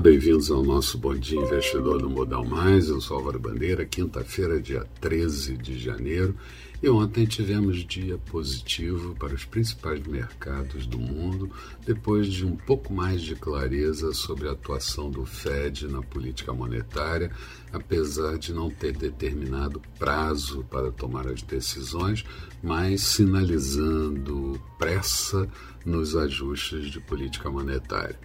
bem-vindos ao nosso Bom Dia Investidor do Modal Mais. Eu sou Álvaro Bandeira, quinta-feira, dia 13 de janeiro. E ontem tivemos dia positivo para os principais mercados do mundo, depois de um pouco mais de clareza sobre a atuação do Fed na política monetária, apesar de não ter determinado prazo para tomar as decisões, mas sinalizando pressa nos ajustes de política monetária.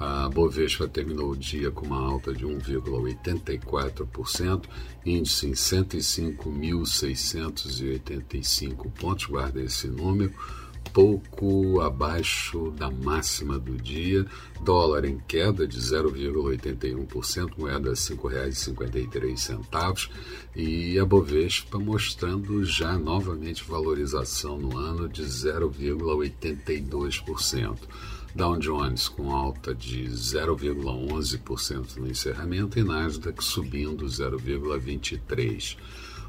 A Bovespa terminou o dia com uma alta de 1,84%, índice em 105.685 pontos, guarda esse número, pouco abaixo da máxima do dia, dólar em queda de 0,81%, moeda R$ 5,53 e a Bovespa mostrando já novamente valorização no ano de 0,82%. Dow Jones com alta de 0,11% no encerramento e Nasdaq subindo 0,23%.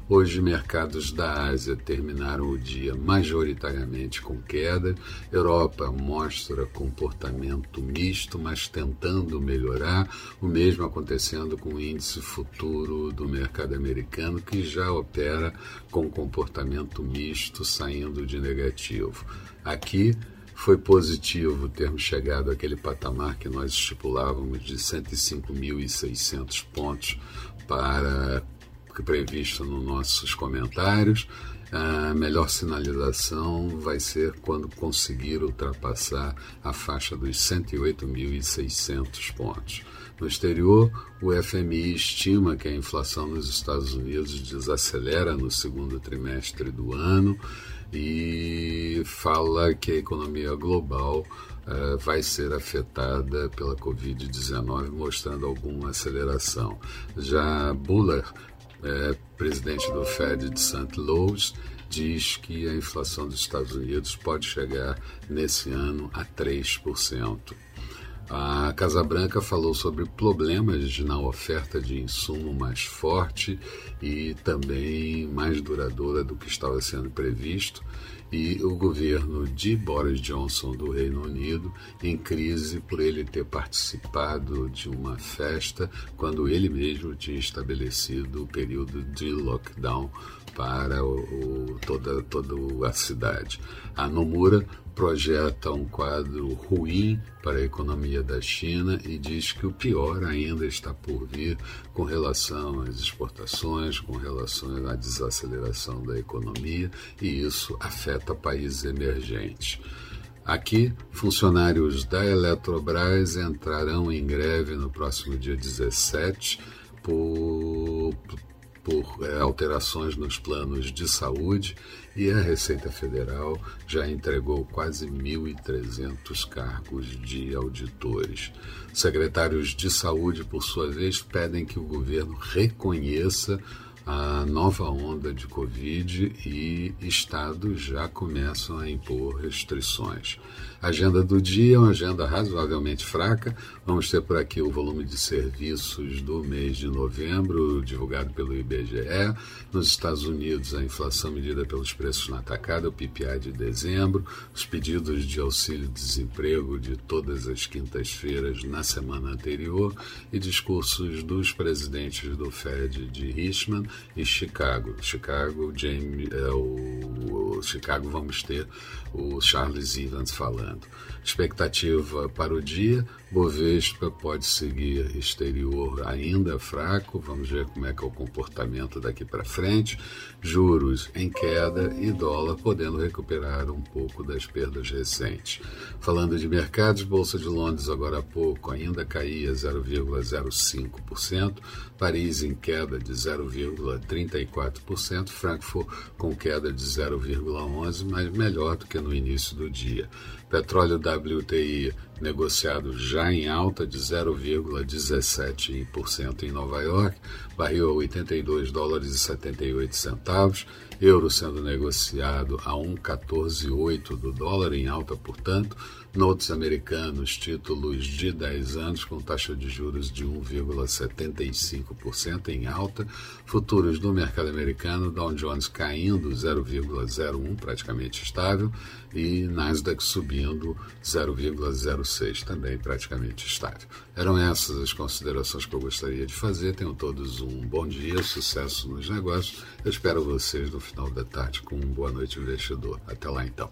Hoje, mercados da Ásia terminaram o dia majoritariamente com queda. Europa mostra comportamento misto, mas tentando melhorar. O mesmo acontecendo com o índice futuro do mercado americano, que já opera com comportamento misto, saindo de negativo. Aqui, foi positivo termos chegado àquele patamar que nós estipulávamos de 105.600 pontos para previsto nos nossos comentários. A melhor sinalização vai ser quando conseguir ultrapassar a faixa dos 108.600 pontos. No exterior, o FMI estima que a inflação nos Estados Unidos desacelera no segundo trimestre do ano e fala que a economia global uh, vai ser afetada pela Covid-19, mostrando alguma aceleração. Já Buller, uh, presidente do Fed de St. Louis, diz que a inflação dos Estados Unidos pode chegar nesse ano a 3%. A Casa Branca falou sobre problemas na oferta de insumo mais forte e também mais duradoura do que estava sendo previsto, e o governo de Boris Johnson do Reino Unido em crise por ele ter participado de uma festa quando ele mesmo tinha estabelecido o período de lockdown para o, toda, toda a cidade. A Nomura projeta um quadro ruim para a economia da China e diz que o pior ainda está por vir com relação às exportações, com relação à desaceleração da economia, e isso afeta países emergentes. Aqui, funcionários da Eletrobras entrarão em greve no próximo dia 17 por por é, alterações nos planos de saúde e a Receita Federal já entregou quase 1.300 cargos de auditores. Secretários de saúde, por sua vez, pedem que o governo reconheça a nova onda de Covid e estados já começam a impor restrições. Agenda do dia é uma agenda razoavelmente fraca. Vamos ter por aqui o volume de serviços do mês de novembro, divulgado pelo IBGE. Nos Estados Unidos, a inflação medida pelos preços na atacada, o PPI de dezembro, os pedidos de auxílio-desemprego de todas as quintas-feiras na semana anterior e discursos dos presidentes do Fed de Richmond e Chicago. Chicago, James, é, o, o Chicago vamos ter o Charles Evans falando. Expectativa para o dia, Bovespa pode seguir exterior ainda fraco, vamos ver como é que é o comportamento daqui para frente. Juros em queda e dólar podendo recuperar um pouco das perdas recentes. Falando de mercados, Bolsa de Londres agora há pouco ainda caía 0,05%, Paris em queda de 0,34%, Frankfurt com queda de 0,11%, mas melhor do que no início do dia. Petróleo WTI negociado já em alta de 0,17% em Nova York, barril a 82 dólares e 78 centavos, euro sendo negociado a 1,148 do dólar em alta, portanto, notes americanos, títulos de 10 anos com taxa de juros de 1,75% em alta, futuros do mercado americano, Dow Jones caindo 0,01, praticamente estável, e Nasdaq subindo 0,05 vocês também praticamente estável. Eram essas as considerações que eu gostaria de fazer. Tenham todos um bom dia, sucesso nos negócios. Eu espero vocês no final da tarde com um boa noite investidor. Até lá então.